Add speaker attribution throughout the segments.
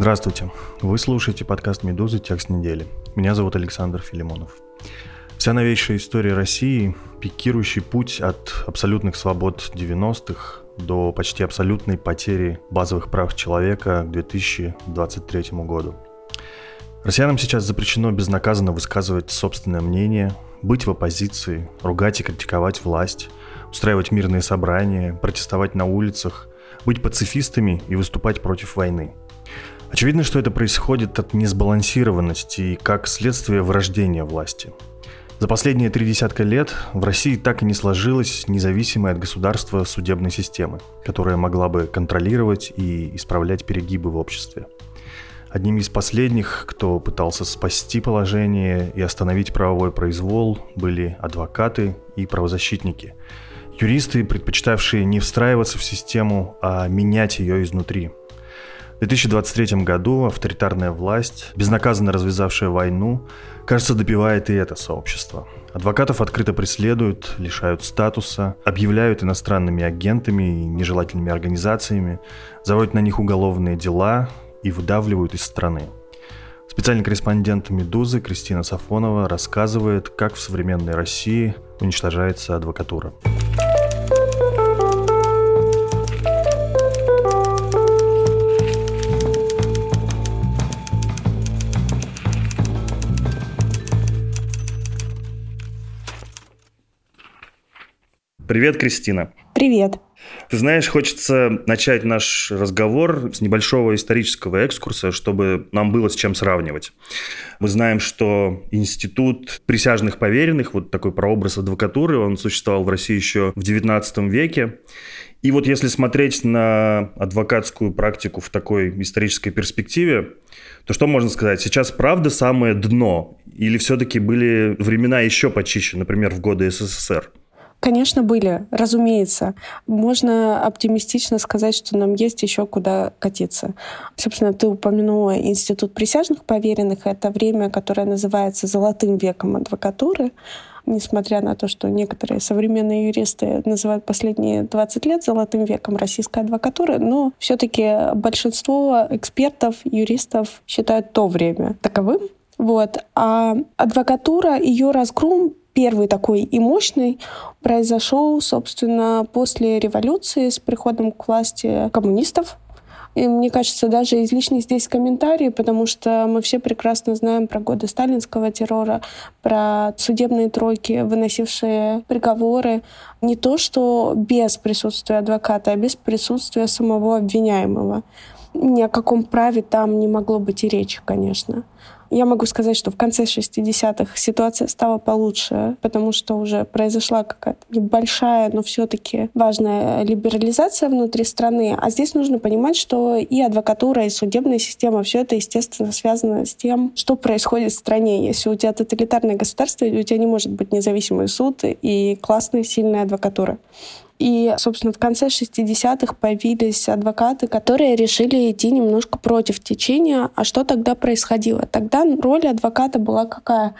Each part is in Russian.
Speaker 1: Здравствуйте. Вы слушаете подкаст «Медузы. Текст недели». Меня зовут Александр Филимонов. Вся новейшая история России – пикирующий путь от абсолютных свобод 90-х до почти абсолютной потери базовых прав человека к 2023 году. Россиянам сейчас запрещено безнаказанно высказывать собственное мнение, быть в оппозиции, ругать и критиковать власть, устраивать мирные собрания, протестовать на улицах, быть пацифистами и выступать против войны. Очевидно, что это происходит от несбалансированности и как следствие врождения власти. За последние три десятка лет в России так и не сложилась независимая от государства судебной системы, которая могла бы контролировать и исправлять перегибы в обществе. Одним из последних, кто пытался спасти положение и остановить правовой произвол, были адвокаты и правозащитники. Юристы, предпочитавшие не встраиваться в систему, а менять ее изнутри. В 2023 году авторитарная власть, безнаказанно развязавшая войну, кажется, добивает и это сообщество. Адвокатов открыто преследуют, лишают статуса, объявляют иностранными агентами и нежелательными организациями, заводят на них уголовные дела, и выдавливают из страны. Специальный корреспондент «Медузы» Кристина Сафонова рассказывает, как в современной России уничтожается адвокатура. Привет, Кристина.
Speaker 2: Привет.
Speaker 1: Ты знаешь, хочется начать наш разговор с небольшого исторического экскурса, чтобы нам было с чем сравнивать. Мы знаем, что институт присяжных поверенных, вот такой прообраз адвокатуры, он существовал в России еще в XIX веке. И вот если смотреть на адвокатскую практику в такой исторической перспективе, то что можно сказать? Сейчас правда самое дно? Или все-таки были времена еще почище, например, в годы СССР?
Speaker 2: Конечно, были, разумеется. Можно оптимистично сказать, что нам есть еще куда катиться. Собственно, ты упомянула Институт присяжных поверенных. Это время, которое называется «золотым веком адвокатуры» несмотря на то, что некоторые современные юристы называют последние 20 лет золотым веком российской адвокатуры, но все-таки большинство экспертов, юристов считают то время таковым. Вот. А адвокатура, ее разгром первый такой и мощный произошел, собственно, после революции с приходом к власти коммунистов. И мне кажется, даже излишний здесь комментарий, потому что мы все прекрасно знаем про годы сталинского террора, про судебные тройки, выносившие приговоры. Не то, что без присутствия адвоката, а без присутствия самого обвиняемого. Ни о каком праве там не могло быть и речи, конечно. Я могу сказать, что в конце 60-х ситуация стала получше, потому что уже произошла какая-то небольшая, но все-таки важная либерализация внутри страны. А здесь нужно понимать, что и адвокатура, и судебная система, все это, естественно, связано с тем, что происходит в стране. Если у тебя тоталитарное государство, у тебя не может быть независимый суд и классная, сильная адвокатура. И, собственно, в конце 60-х появились адвокаты, которые решили идти немножко против течения. А что тогда происходило? Тогда роль адвоката была какая?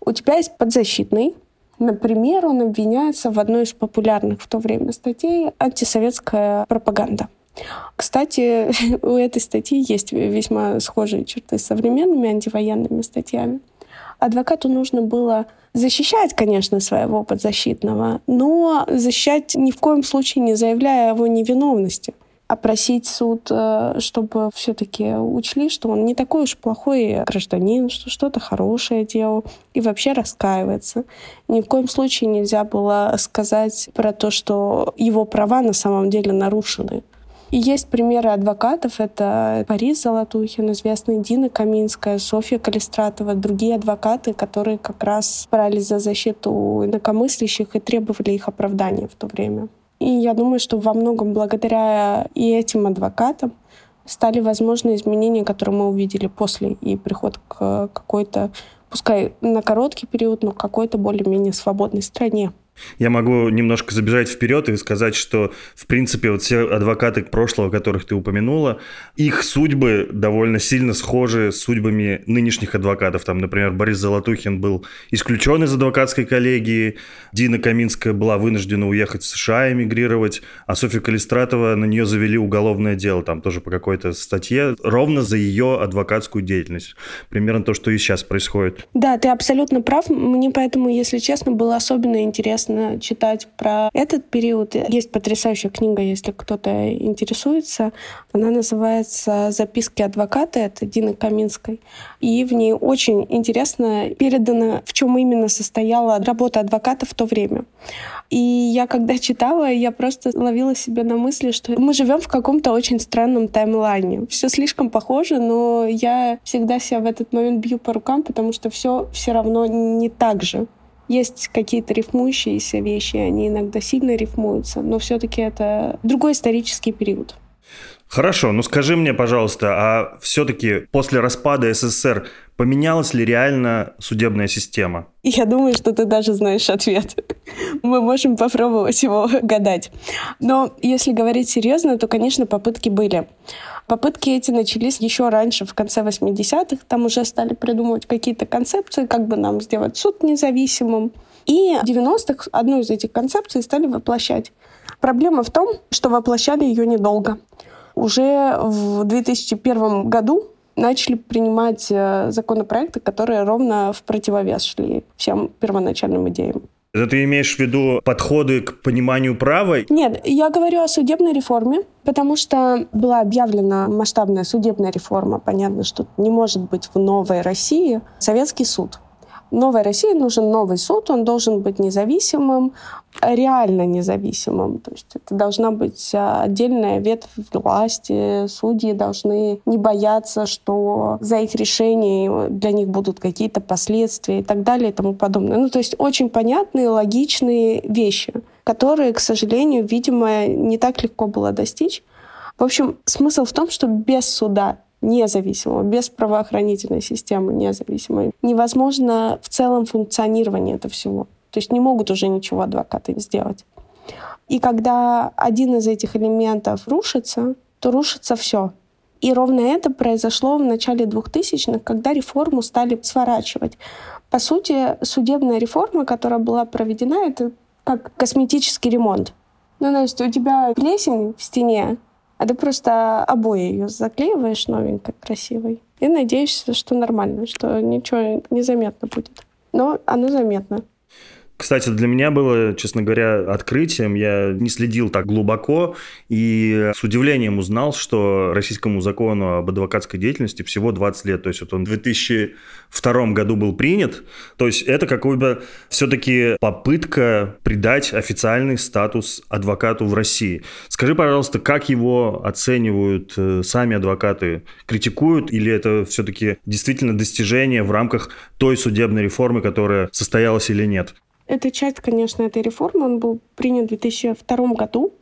Speaker 2: У тебя есть подзащитный, Например, он обвиняется в одной из популярных в то время статей «Антисоветская пропаганда». Кстати, у этой статьи есть весьма схожие черты с современными антивоенными статьями. Адвокату нужно было защищать, конечно, своего подзащитного, но защищать ни в коем случае не заявляя его невиновности а просить суд, э, чтобы все-таки учли, что он не такой уж плохой гражданин, что что-то хорошее делал и вообще раскаивается. Ни в коем случае нельзя было сказать про то, что его права на самом деле нарушены. И есть примеры адвокатов. Это Борис Золотухин, известный Дина Каминская, Софья Калистратова, другие адвокаты, которые как раз брались за защиту инакомыслящих и требовали их оправдания в то время. И я думаю, что во многом благодаря и этим адвокатам стали возможны изменения, которые мы увидели после и приход к какой-то, пускай на короткий период, но какой-то более-менее свободной стране.
Speaker 1: Я могу немножко забежать вперед и сказать, что, в принципе, вот все адвокаты прошлого, которых ты упомянула, их судьбы довольно сильно схожи с судьбами нынешних адвокатов. Там, например, Борис Золотухин был исключен из адвокатской коллегии, Дина Каминская была вынуждена уехать в США, эмигрировать, а Софья Калистратова, на нее завели уголовное дело, там тоже по какой-то статье, ровно за ее адвокатскую деятельность. Примерно то, что и сейчас происходит.
Speaker 2: Да, ты абсолютно прав. Мне поэтому, если честно, было особенно интересно интересно читать про этот период. Есть потрясающая книга, если кто-то интересуется. Она называется «Записки адвоката». Это Дины Каминской. И в ней очень интересно передано, в чем именно состояла работа адвоката в то время. И я, когда читала, я просто ловила себя на мысли, что мы живем в каком-то очень странном таймлайне. Все слишком похоже, но я всегда себя в этот момент бью по рукам, потому что все все равно не так же. Есть какие-то рифмующиеся вещи, они иногда сильно рифмуются, но все-таки это другой исторический период.
Speaker 1: Хорошо, ну скажи мне, пожалуйста, а все-таки после распада СССР поменялась ли реально судебная система?
Speaker 2: Я думаю, что ты даже знаешь ответ. Мы можем попробовать его гадать. Но если говорить серьезно, то, конечно, попытки были. Попытки эти начались еще раньше, в конце 80-х. Там уже стали придумывать какие-то концепции, как бы нам сделать суд независимым. И в 90-х одну из этих концепций стали воплощать. Проблема в том, что воплощали ее недолго. Уже в 2001 году начали принимать э, законопроекты, которые ровно в противовес шли всем первоначальным идеям.
Speaker 1: Это ты имеешь в виду подходы к пониманию права?
Speaker 2: Нет, я говорю о судебной реформе, потому что была объявлена масштабная судебная реформа. Понятно, что не может быть в новой России советский суд новой России нужен новый суд, он должен быть независимым, реально независимым. То есть это должна быть а, отдельная ветвь власти, судьи должны не бояться, что за их решение для них будут какие-то последствия и так далее и тому подобное. Ну, то есть очень понятные, логичные вещи, которые, к сожалению, видимо, не так легко было достичь. В общем, смысл в том, что без суда независимого, без правоохранительной системы независимой, невозможно в целом функционирование этого всего. То есть не могут уже ничего адвокаты сделать. И когда один из этих элементов рушится, то рушится все. И ровно это произошло в начале 2000-х, когда реформу стали сворачивать. По сути, судебная реформа, которая была проведена, это как косметический ремонт. Ну, есть у тебя плесень в стене, а ты просто обои ее заклеиваешь новенькой, красивой, и надеешься, что нормально, что ничего не заметно будет. Но оно заметно.
Speaker 1: Кстати, для меня было, честно говоря, открытием. Я не следил так глубоко и с удивлением узнал, что российскому закону об адвокатской деятельности всего 20 лет. То есть вот он в 2002 году был принят. То есть это какой-то все-таки попытка придать официальный статус адвокату в России. Скажи, пожалуйста, как его оценивают э, сами адвокаты? Критикуют или это все-таки действительно достижение в рамках той судебной реформы, которая состоялась или нет?
Speaker 2: Это часть, конечно, этой реформы. Он был принят в 2002 году.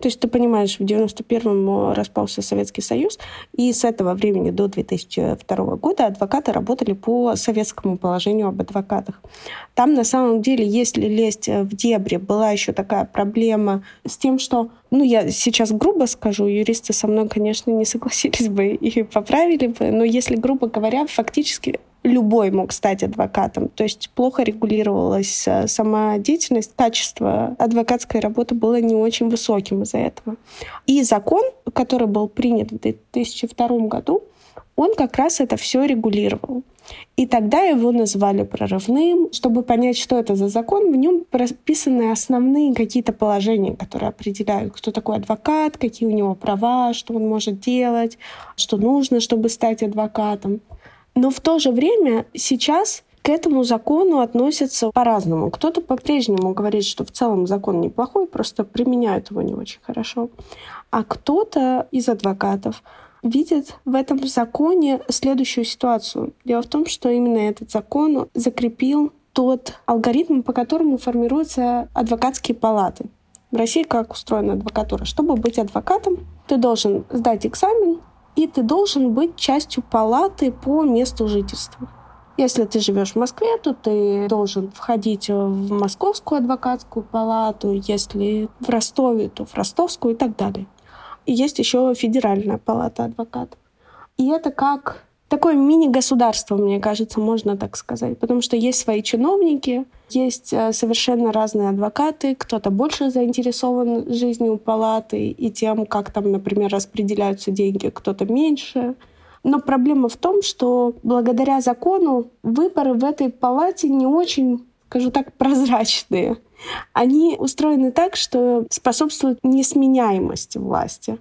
Speaker 2: То есть ты понимаешь, в 91-м распался Советский Союз, и с этого времени до 2002 года адвокаты работали по советскому положению об адвокатах. Там на самом деле, если лезть в дебри, была еще такая проблема с тем, что, ну я сейчас грубо скажу, юристы со мной, конечно, не согласились бы и поправили бы, но если грубо говоря, фактически любой мог стать адвокатом. То есть плохо регулировалась э, сама деятельность, качество адвокатской работы было не очень высоким из-за этого. И закон, который был принят в 2002 году, он как раз это все регулировал. И тогда его назвали прорывным. Чтобы понять, что это за закон, в нем прописаны основные какие-то положения, которые определяют, кто такой адвокат, какие у него права, что он может делать, что нужно, чтобы стать адвокатом. Но в то же время сейчас к этому закону относятся по-разному. Кто-то по-прежнему говорит, что в целом закон неплохой, просто применяют его не очень хорошо. А кто-то из адвокатов видит в этом законе следующую ситуацию. Дело в том, что именно этот закон закрепил тот алгоритм, по которому формируются адвокатские палаты. В России как устроена адвокатура? Чтобы быть адвокатом, ты должен сдать экзамен, и ты должен быть частью палаты по месту жительства. Если ты живешь в Москве, то ты должен входить в Московскую адвокатскую палату, если в Ростове, то в Ростовскую и так далее. И есть еще Федеральная палата адвокатов. И это как такое мини-государство, мне кажется, можно так сказать. Потому что есть свои чиновники, есть э, совершенно разные адвокаты, кто-то больше заинтересован жизнью палаты и тем, как там, например, распределяются деньги, кто-то меньше. Но проблема в том, что благодаря закону выборы в этой палате не очень, скажу так, прозрачные. Они устроены так, что способствуют несменяемости власти.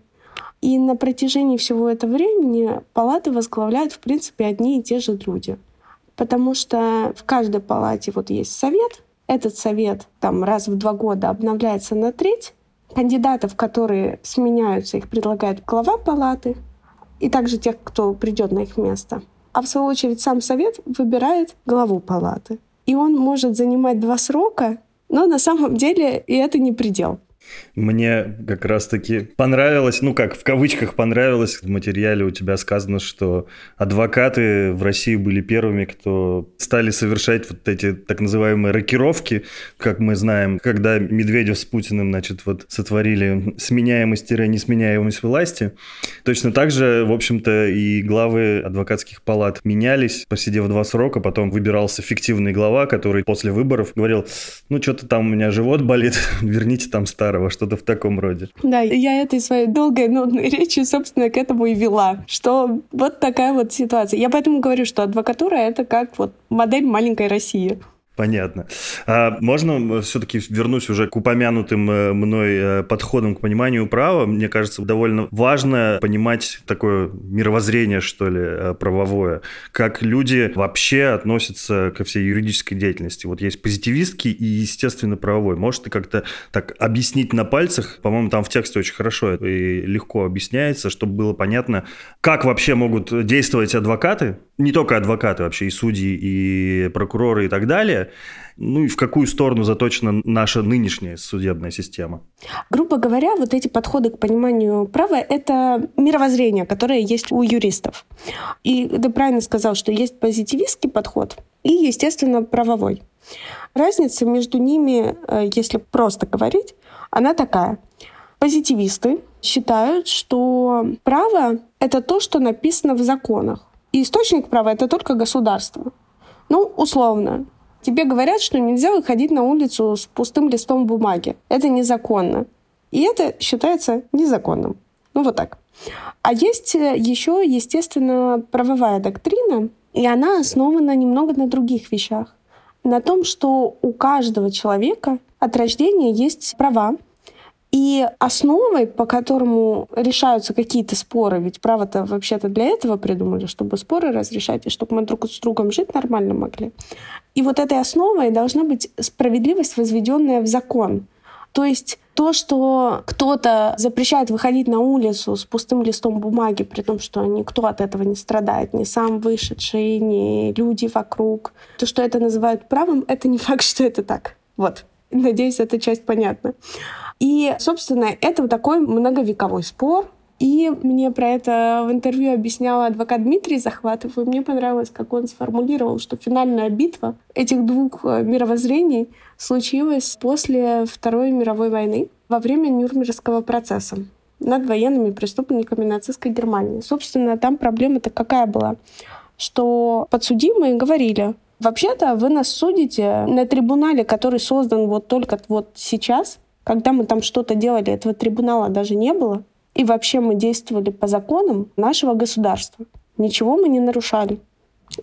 Speaker 2: И на протяжении всего этого времени палаты возглавляют, в принципе, одни и те же люди. Потому что в каждой палате вот есть совет. Этот совет там раз в два года обновляется на треть. Кандидатов, которые сменяются, их предлагает глава палаты. И также тех, кто придет на их место. А в свою очередь сам совет выбирает главу палаты. И он может занимать два срока, но на самом деле и это не предел.
Speaker 1: Мне как раз-таки понравилось, ну как, в кавычках понравилось, в материале у тебя сказано, что адвокаты в России были первыми, кто стали совершать вот эти так называемые рокировки, как мы знаем, когда Медведев с Путиным, значит, вот сотворили сменяемость-несменяемость власти. Точно так же, в общем-то, и главы адвокатских палат менялись, посидев два срока, потом выбирался фиктивный глава, который после выборов говорил, ну что-то там у меня живот болит, верните там старого старого, что-то в таком роде.
Speaker 2: Да, я этой своей долгой нудной речью, собственно, к этому и вела, что вот такая вот ситуация. Я поэтому говорю, что адвокатура — это как вот модель маленькой России.
Speaker 1: Понятно. А можно все-таки вернусь уже к упомянутым э, мной э, подходам к пониманию права? Мне кажется, довольно важно понимать такое мировоззрение, что ли, э, правовое. Как люди вообще относятся ко всей юридической деятельности. Вот есть позитивистский и, естественно, правовой. Может, ты как-то так объяснить на пальцах? По-моему, там в тексте очень хорошо и легко объясняется, чтобы было понятно, как вообще могут действовать адвокаты, не только адвокаты вообще, и судьи, и прокуроры, и так далее, ну и в какую сторону заточена наша нынешняя судебная система?
Speaker 2: Грубо говоря, вот эти подходы к пониманию права — это мировоззрение, которое есть у юристов. И ты правильно сказал, что есть позитивистский подход и, естественно, правовой. Разница между ними, э, если просто говорить, она такая. Позитивисты считают, что право — это то, что написано в законах. И источник права — это только государство. Ну, условно. Тебе говорят, что нельзя выходить на улицу с пустым листом бумаги. Это незаконно. И это считается незаконным. Ну, вот так. А есть э, еще, естественно, правовая доктрина, и она основана немного на других вещах. На том, что у каждого человека от рождения есть права, и основой, по которому решаются какие-то споры, ведь право-то вообще-то для этого придумали, чтобы споры разрешать, и чтобы мы друг с другом жить нормально могли. И вот этой основой должна быть справедливость, возведенная в закон. То есть то, что кто-то запрещает выходить на улицу с пустым листом бумаги, при том, что никто от этого не страдает, ни сам вышедший, ни люди вокруг, то, что это называют правом, это не факт, что это так. Вот. Надеюсь, эта часть понятна. И, собственно, это такой многовековой спор, и мне про это в интервью объяснял адвокат Дмитрий Захватов, и мне понравилось, как он сформулировал, что финальная битва этих двух э, мировоззрений случилась после Второй мировой войны во время Нюрнбергского процесса над военными преступниками нацистской Германии. Собственно, там проблема-то какая была? Что подсудимые говорили, вообще-то вы нас судите на трибунале, который создан вот только вот сейчас, когда мы там что-то делали, этого трибунала даже не было. И вообще мы действовали по законам нашего государства. Ничего мы не нарушали.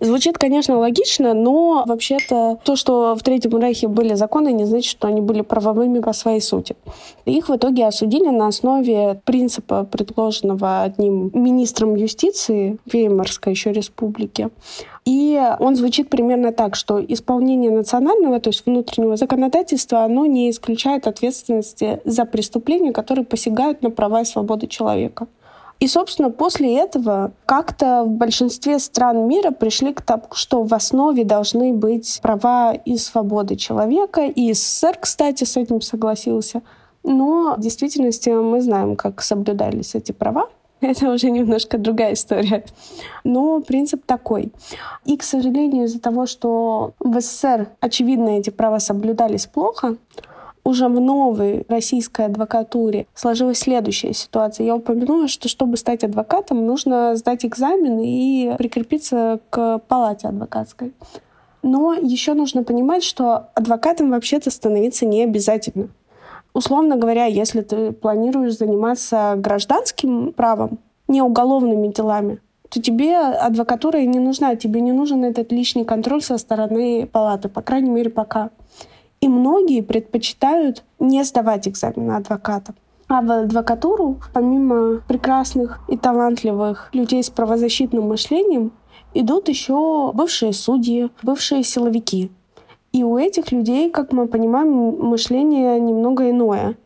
Speaker 2: Звучит, конечно, логично, но вообще-то то, что в Третьем Рейхе были законы, не значит, что они были правовыми по своей сути. Их в итоге осудили на основе принципа, предложенного одним министром юстиции Веймарской еще республики. И он звучит примерно так, что исполнение национального, то есть внутреннего законодательства, оно не исключает ответственности за преступления, которые посягают на права и свободы человека. И, собственно, после этого как-то в большинстве стран мира пришли к тому, что в основе должны быть права и свободы человека. И СССР, кстати, с этим согласился. Но в действительности мы знаем, как соблюдались эти права. Это уже немножко другая история. Но принцип такой. И, к сожалению, из-за того, что в СССР, очевидно, эти права соблюдались плохо, уже в новой российской адвокатуре сложилась следующая ситуация. Я упомянула, что чтобы стать адвокатом, нужно сдать экзамен и прикрепиться к палате адвокатской. Но еще нужно понимать, что адвокатом вообще-то становиться не обязательно. Условно говоря, если ты планируешь заниматься гражданским правом, не уголовными делами, то тебе адвокатура и не нужна, тебе не нужен этот лишний контроль со стороны палаты, по крайней мере, пока. И многие предпочитают не сдавать экзамен на адвоката. А в адвокатуру, помимо прекрасных и талантливых людей с правозащитным мышлением, идут еще бывшие судьи, бывшие силовики. И у этих людей, как мы понимаем, мышление немного иное.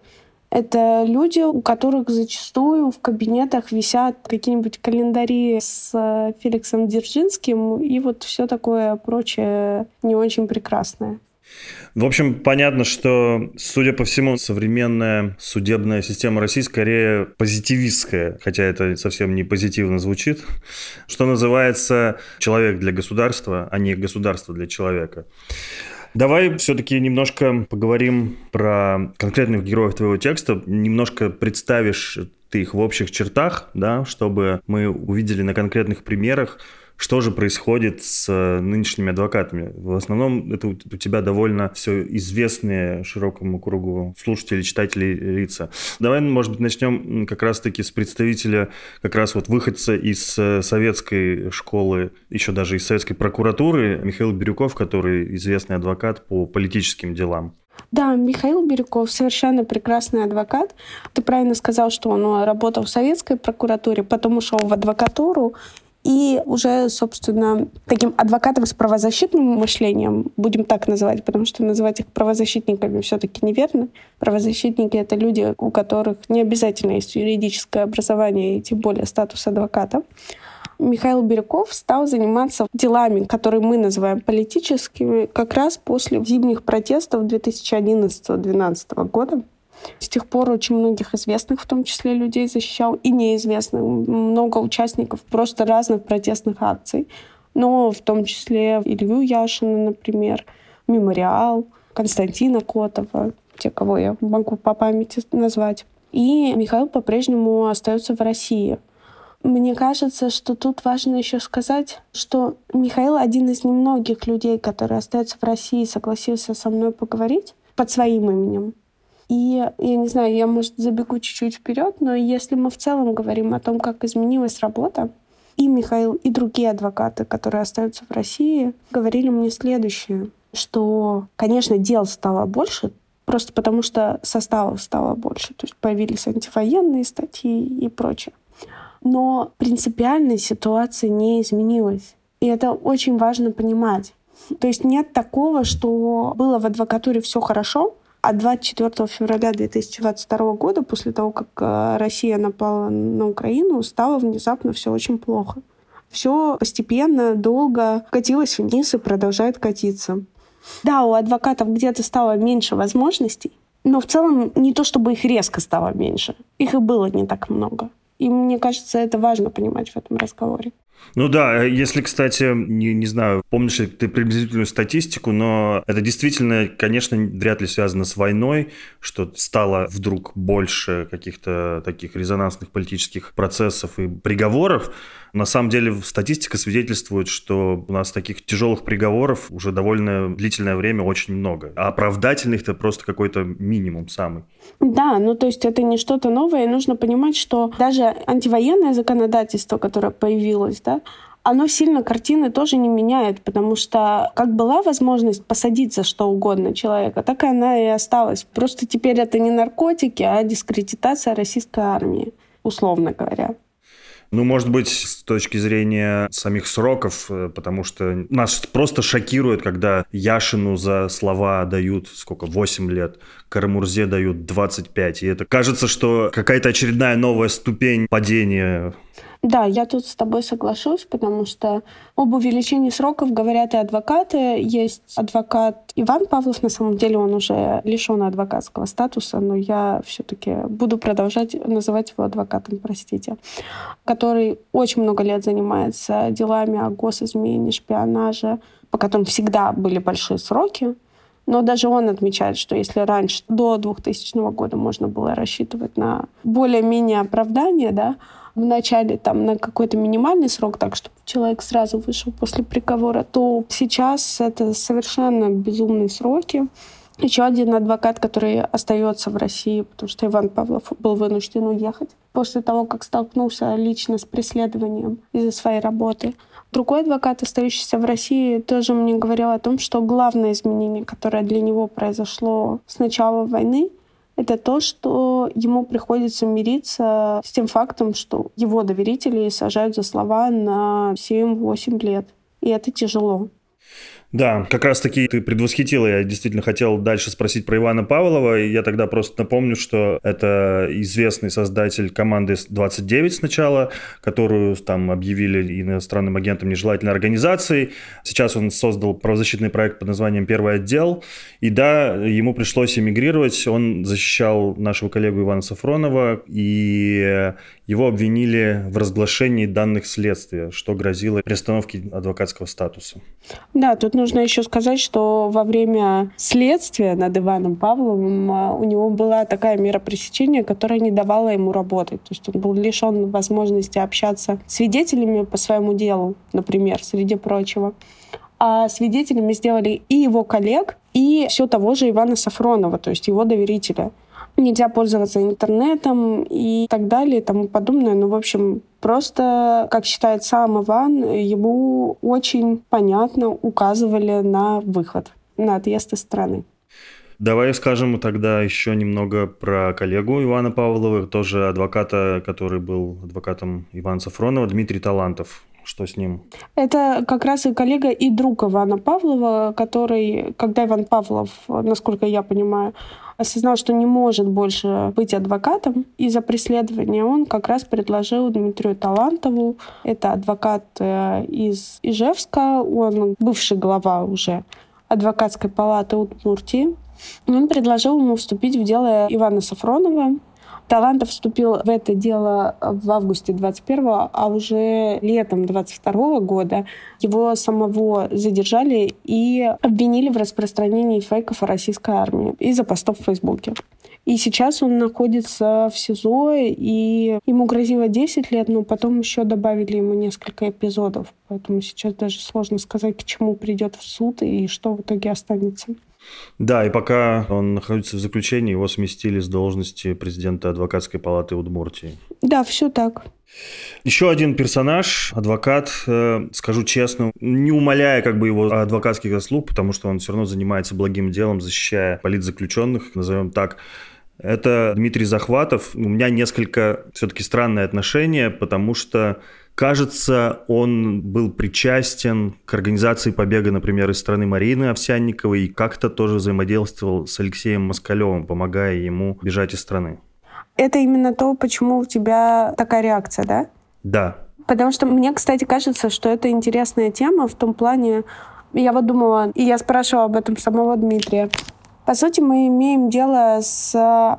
Speaker 2: Это люди, у которых зачастую в кабинетах висят какие-нибудь календари с э, Феликсом Дзержинским и вот все такое прочее не очень прекрасное.
Speaker 1: В общем, понятно, что, судя по всему, современная судебная система России скорее позитивистская, хотя это совсем не позитивно звучит, что называется человек для государства, а не государство для человека. Давай все-таки немножко поговорим про конкретных героев твоего текста. Немножко представишь ты их в общих чертах, да, чтобы мы увидели на конкретных примерах, что же происходит с э, нынешними адвокатами? В основном это у тебя довольно все известные широкому кругу слушателей, читателей лица. Давай, может быть, начнем как раз-таки с представителя, как раз вот выходца из э, советской школы, еще даже из советской прокуратуры, Михаил Бирюков, который известный адвокат по политическим делам.
Speaker 2: Да, Михаил Бирюков совершенно прекрасный адвокат. Ты правильно сказал, что он работал в советской прокуратуре, потом ушел в адвокатуру и уже, собственно, таким адвокатом с правозащитным мышлением, будем так называть, потому что называть их правозащитниками все-таки неверно. Правозащитники — это люди, у которых не обязательно есть юридическое образование и тем более статус адвоката. Михаил Бирюков стал заниматься делами, которые мы называем политическими, как раз после зимних протестов 2011-2012 года. С тех пор очень многих известных, в том числе людей, защищал и неизвестных. Много участников просто разных протестных акций. Но в том числе Илью Яшина, например, Мемориал, Константина Котова, те, кого я могу по памяти назвать. И Михаил по-прежнему остается в России. Мне кажется, что тут важно еще сказать, что Михаил один из немногих людей, который остается в России, согласился со мной поговорить под своим именем. И я не знаю, я, может, забегу чуть-чуть вперед, но если мы в целом говорим о том, как изменилась работа, и Михаил, и другие адвокаты, которые остаются в России, говорили мне следующее, что, конечно, дел стало больше, просто потому что составов стало больше, то есть появились антивоенные статьи и прочее. Но принципиальная ситуация не изменилась. И это очень важно понимать. То есть нет такого, что было в адвокатуре все хорошо, а 24 февраля 2022 года, после того, как э, Россия напала на Украину, стало внезапно все очень плохо. Все постепенно, долго катилось вниз и продолжает катиться. Да, у адвокатов где-то стало меньше возможностей, но в целом не то, чтобы их резко стало меньше. Их и было не так много. И мне кажется, это важно понимать в этом разговоре.
Speaker 1: Ну да, э, если, кстати, не, не знаю, помнишь ли ты приблизительную статистику, но это действительно, конечно, вряд ли связано с войной, что стало вдруг больше каких-то таких резонансных политических процессов и приговоров. На самом деле статистика свидетельствует, что у нас таких тяжелых приговоров уже довольно длительное время очень много. А оправдательных-то просто какой-то минимум самый.
Speaker 2: Да, ну то есть это не что-то новое. Нужно понимать, что даже антивоенное законодательство, которое появилось, да, оно сильно картины тоже не меняет, потому что как была возможность посадить за что угодно человека, так и она и осталась. Просто теперь это не наркотики, а дискредитация российской армии, условно говоря.
Speaker 1: Ну, может быть, с точки зрения самих сроков, э, потому что нас просто шокирует, когда Яшину за слова дают, сколько, 8 лет, Карамурзе дают 25. И это кажется, что какая-то очередная новая ступень падения
Speaker 2: Да, я тут с тобой соглашусь, потому что об увеличении сроков говорят и адвокаты. Есть адвокат Иван Павлов, на самом деле он уже лишен адвокатского статуса, но я все-таки буду продолжать называть его адвокатом, простите, который очень много лет занимается делами о госизмене, шпионаже, по которым всегда были большие сроки. Но даже он отмечает, что если раньше, до 2000 года, можно было рассчитывать на более-менее оправдание, да, вначале там на какой-то минимальный срок, так чтобы человек сразу вышел после приговора, то сейчас это совершенно безумные сроки. Еще один адвокат, который остается в России, потому что Иван Павлов был вынужден уехать после того, как столкнулся лично с преследованием из-за своей работы. Другой адвокат, остающийся в России, тоже мне говорил о том, что главное изменение, которое для него произошло с начала войны, это то, что ему приходится мириться с тем фактом, что его доверители сажают за слова на 7-8 лет. И это тяжело.
Speaker 1: Да, как раз таки ты предвосхитила. Я действительно хотел дальше спросить про Ивана Павлова. И я тогда просто напомню, что это известный создатель команды 29 сначала, которую там объявили иностранным агентом нежелательной организацией. Сейчас он создал правозащитный проект под названием «Первый отдел». И да, ему пришлось эмигрировать. Он защищал нашего коллегу Ивана Сафронова, и его обвинили в разглашении данных следствия, что грозило приостановке адвокатского статуса.
Speaker 2: Да, тут нужно еще сказать, что во время следствия над Иваном Павловым а, у него была такая мера пресечения, которая не давала ему работать. То есть он был лишен возможности общаться с свидетелями по своему делу, например, среди прочего. А свидетелями сделали и его коллег, и все того же Ивана Сафронова, то есть его доверителя нельзя пользоваться интернетом и так далее и тому подобное. Ну, в общем, просто, как считает сам Иван, ему очень понятно указывали на выход, на отъезд из страны.
Speaker 1: Давай скажем тогда еще немного про коллегу Ивана Павлова, тоже адвоката, который был адвокатом Ивана Сафронова, Дмитрий Талантов. Что с ним?
Speaker 2: Это как раз и коллега и друг Ивана Павлова, который, когда Иван Павлов, насколько я понимаю, осознал, что не может больше быть адвокатом. Из-за преследования, он как раз предложил Дмитрию Талантову, это адвокат э, из Ижевска, он бывший глава уже адвокатской палаты Удмуртии, он предложил ему вступить в дело Ивана Сафронова, Талантов вступил в это дело в августе 21 а уже летом 22 года его самого задержали и обвинили в распространении фейков о российской армии из-за постов в Фейсбуке. И сейчас он находится в СИЗО, и ему грозило 10 лет, но потом еще добавили ему несколько эпизодов. Поэтому сейчас даже сложно сказать, к чему придет в суд и что в итоге останется.
Speaker 1: Да, и пока он находится в заключении, его сместили с должности президента адвокатской палаты Удмуртии.
Speaker 2: Да, все так.
Speaker 1: Еще один персонаж, адвокат, э, скажу честно, не умаляя как бы его адвокатских заслуг, потому что он все равно занимается благим делом, защищая политзаключенных, назовем так. Это Дмитрий Захватов. У меня несколько все-таки странное отношение, потому что Кажется, он был причастен к организации побега, например, из страны Марины Овсянниковой и как-то тоже взаимодействовал с Алексеем Москалевым, помогая ему бежать из страны.
Speaker 2: Это именно то, почему у тебя такая реакция, да?
Speaker 1: Да.
Speaker 2: Потому что мне, кстати, кажется, что это интересная тема в том плане, я вот думала, и я спрашивала об этом самого Дмитрия. По сути, мы имеем дело с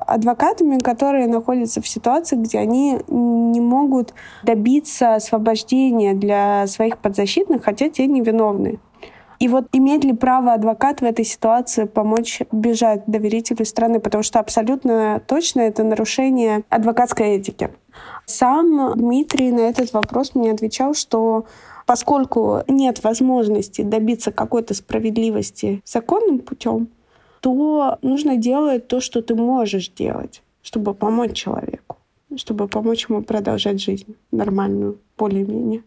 Speaker 2: адвокатами, которые находятся в ситуации, где они не могут добиться освобождения для своих подзащитных, хотя те невиновны. И вот имеет ли право адвокат в этой ситуации помочь бежать доверителю страны, потому что абсолютно точно это нарушение адвокатской этики. Сам Дмитрий на этот вопрос мне отвечал, что поскольку нет возможности добиться какой-то справедливости законным путем, то нужно делать то, что ты можешь делать, чтобы помочь человеку, чтобы помочь ему продолжать жизнь нормальную, более-менее.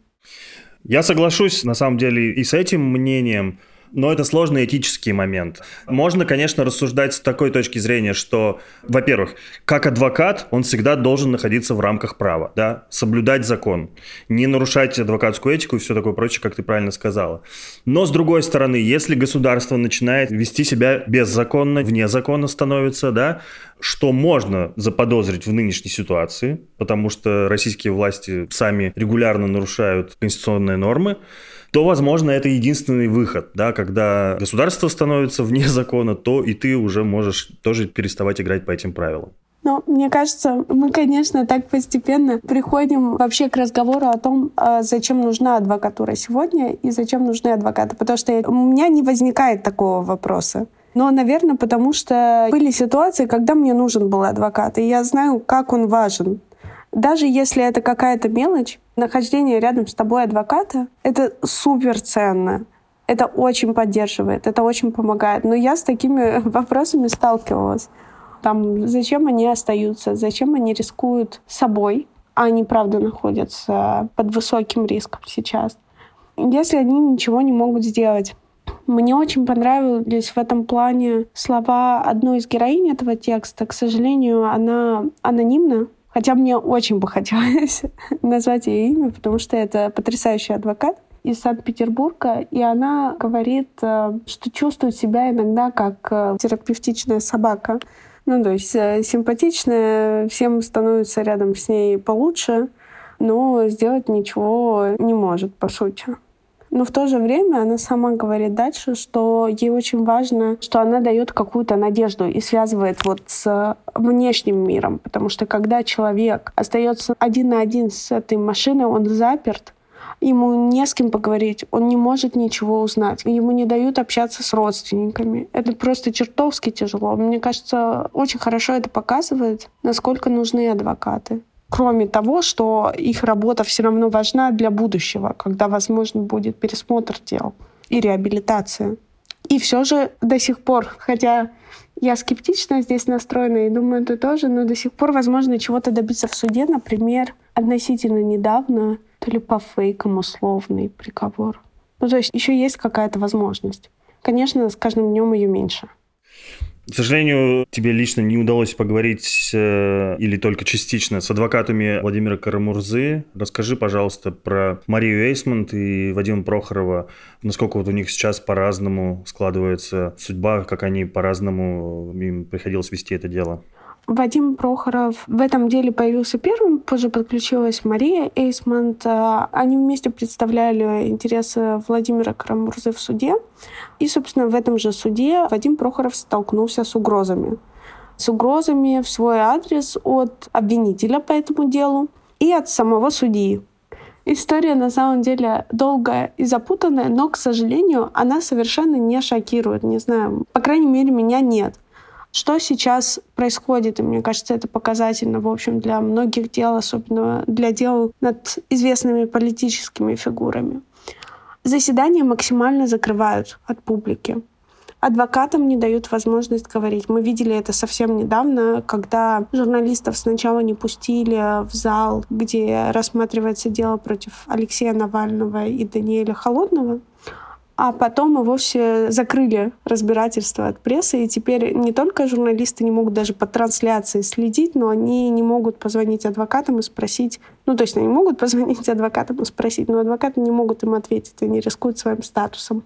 Speaker 1: Я соглашусь, на самом деле, и с этим мнением. Но это сложный этический момент. Можно, конечно, рассуждать с такой точки зрения, что, во-первых, как адвокат, он всегда должен находиться в рамках права, да, соблюдать закон, не нарушать адвокатскую этику и все такое прочее, как ты правильно сказала. Но, с другой стороны, если государство начинает вести себя беззаконно, вне закона становится, да, что можно заподозрить в нынешней ситуации, потому что российские власти сами регулярно нарушают конституционные нормы, то, возможно, это единственный выход, да, когда государство становится вне закона, то и ты уже можешь тоже переставать играть по этим правилам.
Speaker 2: Но мне кажется, мы, конечно, так постепенно приходим вообще к разговору о том, а, зачем нужна адвокатура сегодня и зачем нужны адвокаты. Потому что у меня не возникает такого вопроса. Но, наверное, потому что были ситуации, когда мне нужен был адвокат, и я знаю, как он важен. Даже если это какая-то мелочь, нахождение рядом с тобой адвоката — это супер ценно. Это очень поддерживает, это очень помогает. Но я с такими вопросами сталкивалась. Там, зачем они остаются, зачем они рискуют собой, а они, правда, находятся под высоким риском сейчас. Если они ничего не могут сделать. Мне очень понравились в этом плане слова одной из героинь этого текста. К сожалению, она анонимна, Хотя мне очень бы хотелось назвать ее имя, потому что это потрясающий адвокат из Санкт-Петербурга, и она говорит, э, что чувствует себя иногда как э, терапевтичная собака. Ну, то есть э, симпатичная, всем становится рядом с ней получше, но сделать ничего не может, по сути. Но в то же время она сама говорит дальше, что ей очень важно, что она дает какую-то надежду и связывает вот с внешним миром. Потому что когда человек остается один на один с этой машиной, он заперт, ему не с кем поговорить, он не может ничего узнать, ему не дают общаться с родственниками. Это просто чертовски тяжело. Мне кажется, очень хорошо это показывает, насколько нужны адвокаты кроме того, что их работа все равно важна для будущего, когда, возможно, будет пересмотр дел и реабилитация. И все же до сих пор, хотя я скептично здесь настроена и думаю, ты тоже, но до сих пор возможно чего-то добиться в суде, например, относительно недавно, то ли по фейкам условный приговор. Ну, то есть еще есть какая-то возможность. Конечно, с каждым днем ее меньше.
Speaker 1: К сожалению, тебе лично не удалось поговорить э, или только частично с адвокатами Владимира Карамурзы. Расскажи, пожалуйста, про Марию Эйсмонт и Вадима Прохорова. Насколько вот у них сейчас по-разному складывается судьба, как они по-разному им приходилось вести это дело.
Speaker 2: Вадим Прохоров в этом деле появился первым, позже подключилась Мария Эйсмонт. А, они вместе представляли интересы Владимира Карамурзы в суде. И, собственно, в этом же суде Вадим Прохоров столкнулся с угрозами. С угрозами в свой адрес от обвинителя по этому делу и от самого судьи. История на самом деле долгая и запутанная, но, к сожалению, она совершенно не шокирует. Не знаю, по крайней мере, меня нет. Что сейчас происходит, и мне кажется, это показательно, в общем, для многих дел, особенно для дел над известными политическими фигурами. Заседания максимально закрывают от публики. Адвокатам не дают возможность говорить. Мы видели это совсем недавно, когда журналистов сначала не пустили в зал, где рассматривается дело против Алексея Навального и Даниэля Холодного а потом и вовсе закрыли разбирательство от прессы, и теперь не только журналисты не могут даже по трансляции следить, но они не могут позвонить адвокатам и спросить, ну, то есть они могут позвонить адвокатам и спросить, но адвокаты не могут им ответить, они рискуют своим статусом.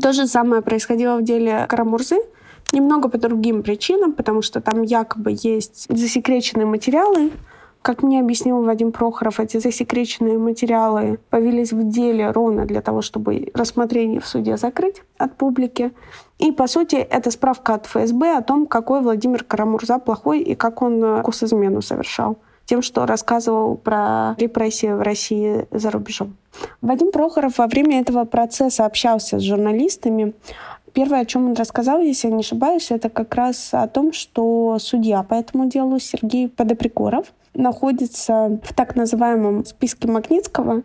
Speaker 2: То же самое происходило в деле Карамурзы, немного по другим причинам, потому что там якобы есть засекреченные материалы, как мне объяснил Вадим Прохоров, эти засекреченные материалы появились в деле ровно для того, чтобы рассмотрение в суде закрыть от публики. И, по сути, это справка от ФСБ о том, какой Владимир Карамурза плохой и как он косизмену совершал тем, что рассказывал про репрессии в России за рубежом. Вадим Прохоров во время этого процесса общался с журналистами. Первое, о чем он рассказал, если я не ошибаюсь, это как раз о том, что судья по этому делу Сергей Подоприкоров находится в так называемом списке Магнитского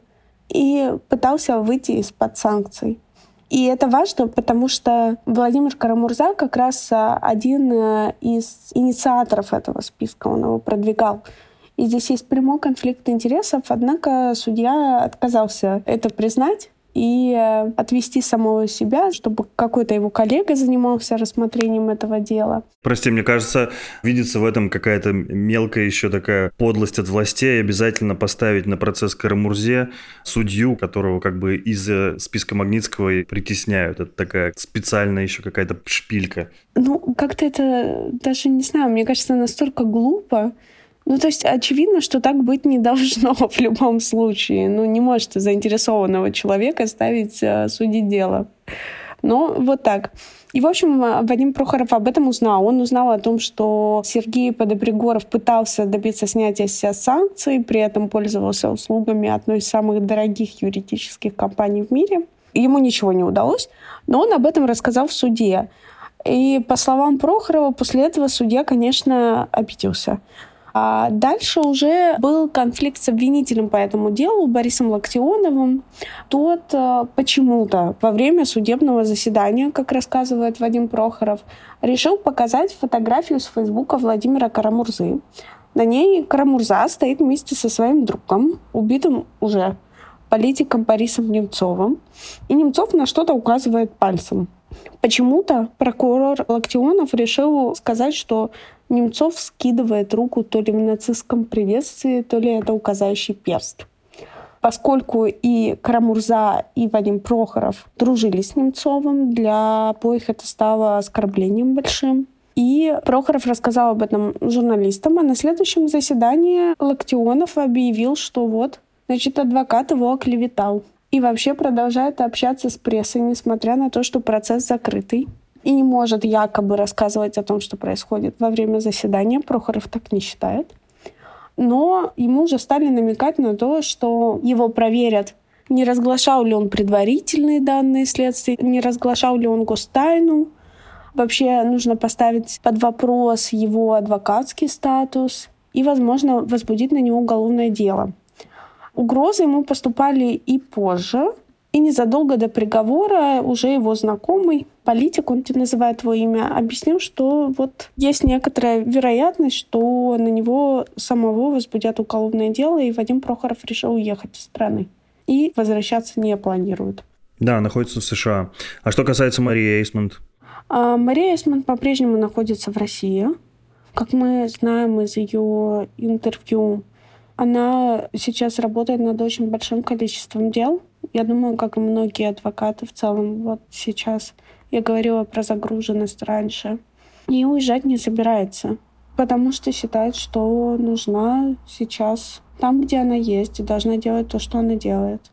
Speaker 2: и пытался выйти из-под санкций. И это важно, потому что Владимир Карамурза как раз а, один э, из инициаторов этого списка, он его продвигал. И здесь есть прямой конфликт интересов, однако судья отказался это признать и э, отвести самого себя, чтобы какой-то его коллега занимался рассмотрением этого дела.
Speaker 1: Прости, мне кажется, видится в этом какая-то мелкая еще такая подлость от властей, обязательно поставить на процесс Карамурзе судью, которого как бы из списка Магнитского притесняют. Это такая специальная еще какая-то шпилька.
Speaker 2: Ну, как-то это даже не знаю, мне кажется, настолько глупо. Ну, то есть очевидно, что так быть не должно в любом случае. Ну, не может заинтересованного человека ставить э, судить дело. Но вот так. И, в общем, Вадим Прохоров об этом узнал. Он узнал о том, что Сергей Подопригоров пытался добиться снятия с санкций, при этом пользовался услугами одной из самых дорогих юридических компаний в мире. Ему ничего не удалось, но он об этом рассказал в суде. И, по словам Прохорова, после этого судья, конечно, обиделся. А дальше уже был конфликт с обвинителем по этому делу, Борисом Локтионовым. Тот э, почему-то во время судебного заседания, как рассказывает Вадим Прохоров, решил показать фотографию с Фейсбука Владимира Карамурзы. На ней Карамурза стоит вместе со своим другом, убитым уже политиком Борисом Немцовым. И Немцов на что-то указывает пальцем. Почему-то прокурор Локтионов решил сказать, что Немцов скидывает руку то ли в нацистском приветствии, то ли это указающий перст. Поскольку и Карамурза, и Вадим Прохоров дружили с Немцовым, для обоих это стало оскорблением большим. И Прохоров рассказал об этом журналистам, а на следующем заседании Локтионов объявил, что вот, значит, адвокат его оклеветал. И вообще продолжает общаться с прессой, несмотря на то, что процесс закрытый и не может якобы рассказывать о том, что происходит во время заседания. Прохоров так не считает. Но ему уже стали намекать на то, что его проверят, не разглашал ли он предварительные данные следствия, не разглашал ли он гостайну. Вообще нужно поставить под вопрос его адвокатский статус и, возможно, возбудить на него уголовное дело. Угрозы ему поступали и позже, и незадолго до приговора уже его знакомый, политик, он называет его имя, объяснил, что вот есть некоторая вероятность, что на него самого возбудят уголовное дело, и Вадим Прохоров решил уехать из страны. И возвращаться не планирует.
Speaker 1: Да, находится в США. А что касается Марии Эйсмонт?
Speaker 2: А, Мария Эйсмонт по-прежнему находится в России. Как мы знаем из ее интервью, она сейчас работает над очень большим количеством дел. Я думаю, как и многие адвокаты в целом, вот сейчас я говорила про загруженность раньше. И уезжать не собирается, потому что считает, что нужна сейчас там, где она есть, и должна делать то, что она делает.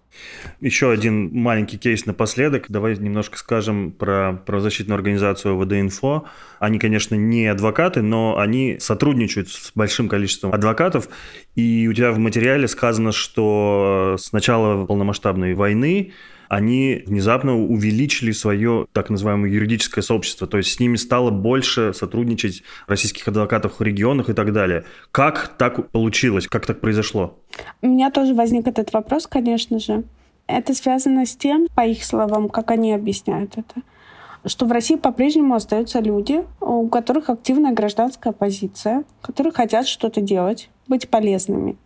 Speaker 1: Еще один маленький кейс напоследок. Давай немножко скажем про правозащитную организацию ВД-Инфо. Они, конечно, не адвокаты, но они сотрудничают с большим количеством адвокатов. И у тебя в материале сказано, что с начала полномасштабной войны они внезапно увеличили свое так называемое юридическое сообщество, то есть с ними стало больше сотрудничать российских адвокатов в регионах и так далее. Как так получилось, как так произошло?
Speaker 2: У меня тоже возник этот вопрос, конечно же. Это связано с тем, по их словам, как они объясняют это, что в России по-прежнему остаются люди, у которых активная гражданская позиция, которые хотят что-то делать, быть полезными.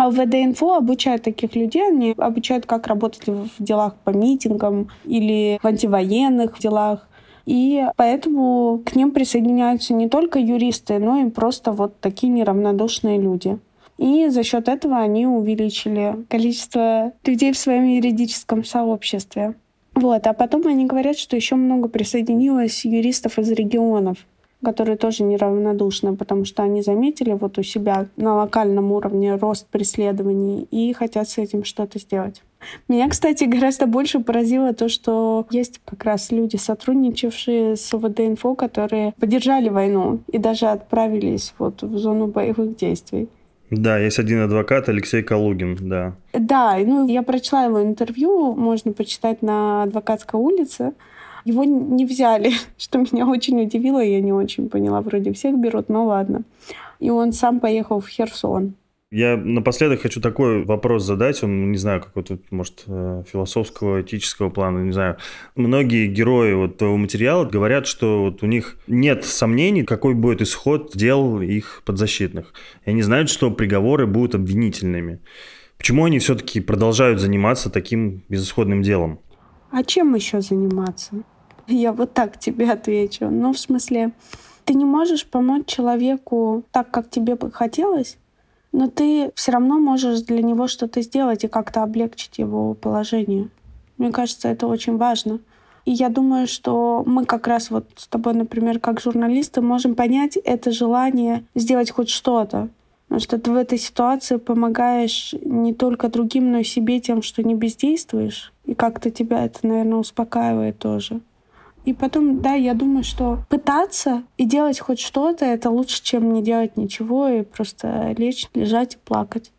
Speaker 2: А ВД-инфо обучают таких людей, они обучают, как работать в делах по митингам или в антивоенных делах. И поэтому к ним присоединяются не только юристы, но и просто вот такие неравнодушные люди. И за счет этого они увеличили количество людей в своем юридическом сообществе. Вот. А потом они говорят, что еще много присоединилось юристов из регионов которые тоже неравнодушны, потому что они заметили вот у себя на локальном уровне рост преследований и хотят с этим что-то сделать. Меня, кстати, гораздо больше поразило то, что есть как раз люди, сотрудничавшие с ОВД-инфо, которые поддержали войну и даже отправились вот в зону боевых действий.
Speaker 1: Да, есть один адвокат, Алексей Калугин, да.
Speaker 2: Да, ну я прочла его интервью, можно почитать на адвокатской улице. Его не взяли, что меня очень удивило, я не очень поняла. Вроде всех берут, но ладно. И он сам поехал в Херсон.
Speaker 1: Я напоследок хочу такой вопрос задать, он, не знаю, какой-то, может, э, философского, этического плана, не знаю. Многие герои вот твоего материала говорят, что вот у них нет сомнений, какой будет исход дел их подзащитных. И они знают, что приговоры будут обвинительными. Почему они все-таки продолжают заниматься таким безысходным делом?
Speaker 2: А чем еще заниматься? Я вот так тебе отвечу. Ну, в смысле, ты не можешь помочь человеку так, как тебе бы хотелось, но ты все равно можешь для него что-то сделать и как-то облегчить его положение. Мне кажется, это очень важно. И я думаю, что мы как раз вот с тобой, например, как журналисты, можем понять это желание сделать хоть что-то. Что ты в этой ситуации помогаешь не только другим, но и себе тем, что не бездействуешь. И как-то тебя это, наверное, успокаивает тоже. И потом, да, я думаю, что пытаться и делать хоть что-то, это лучше, чем не делать ничего и просто лечь, лежать и плакать.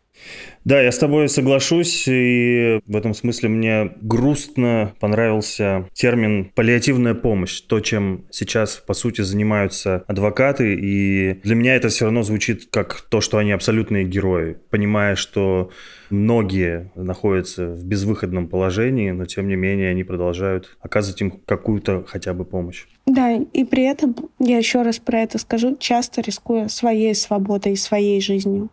Speaker 1: Да, я с тобой соглашусь, и в этом смысле мне грустно понравился термин «паллиативная помощь», то, чем сейчас, по сути, занимаются адвокаты, и для меня это все равно звучит как то, что они абсолютные герои, понимая, что многие находятся в безвыходном положении, но, тем не менее, они продолжают оказывать им какую-то хотя бы помощь.
Speaker 2: Да, и при этом, я еще раз про это скажу, часто рискуя своей свободой и своей жизнью.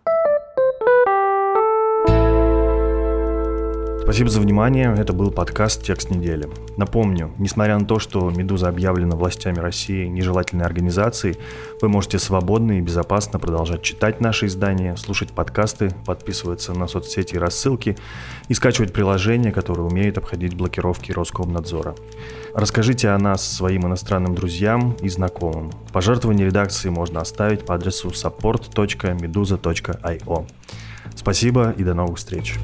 Speaker 1: Спасибо за внимание. Это был подкаст «Текст недели». Напомню, несмотря на то, что «Медуза» объявлена властями России нежелательной организацией, вы можете свободно и безопасно продолжать читать наши издания, слушать подкасты, подписываться на соцсети и рассылки и скачивать приложения, которые умеют обходить блокировки Роскомнадзора. Расскажите о нас своим иностранным друзьям и знакомым. Пожертвование редакции можно оставить по адресу support.meduza.io. Спасибо и до новых встреч.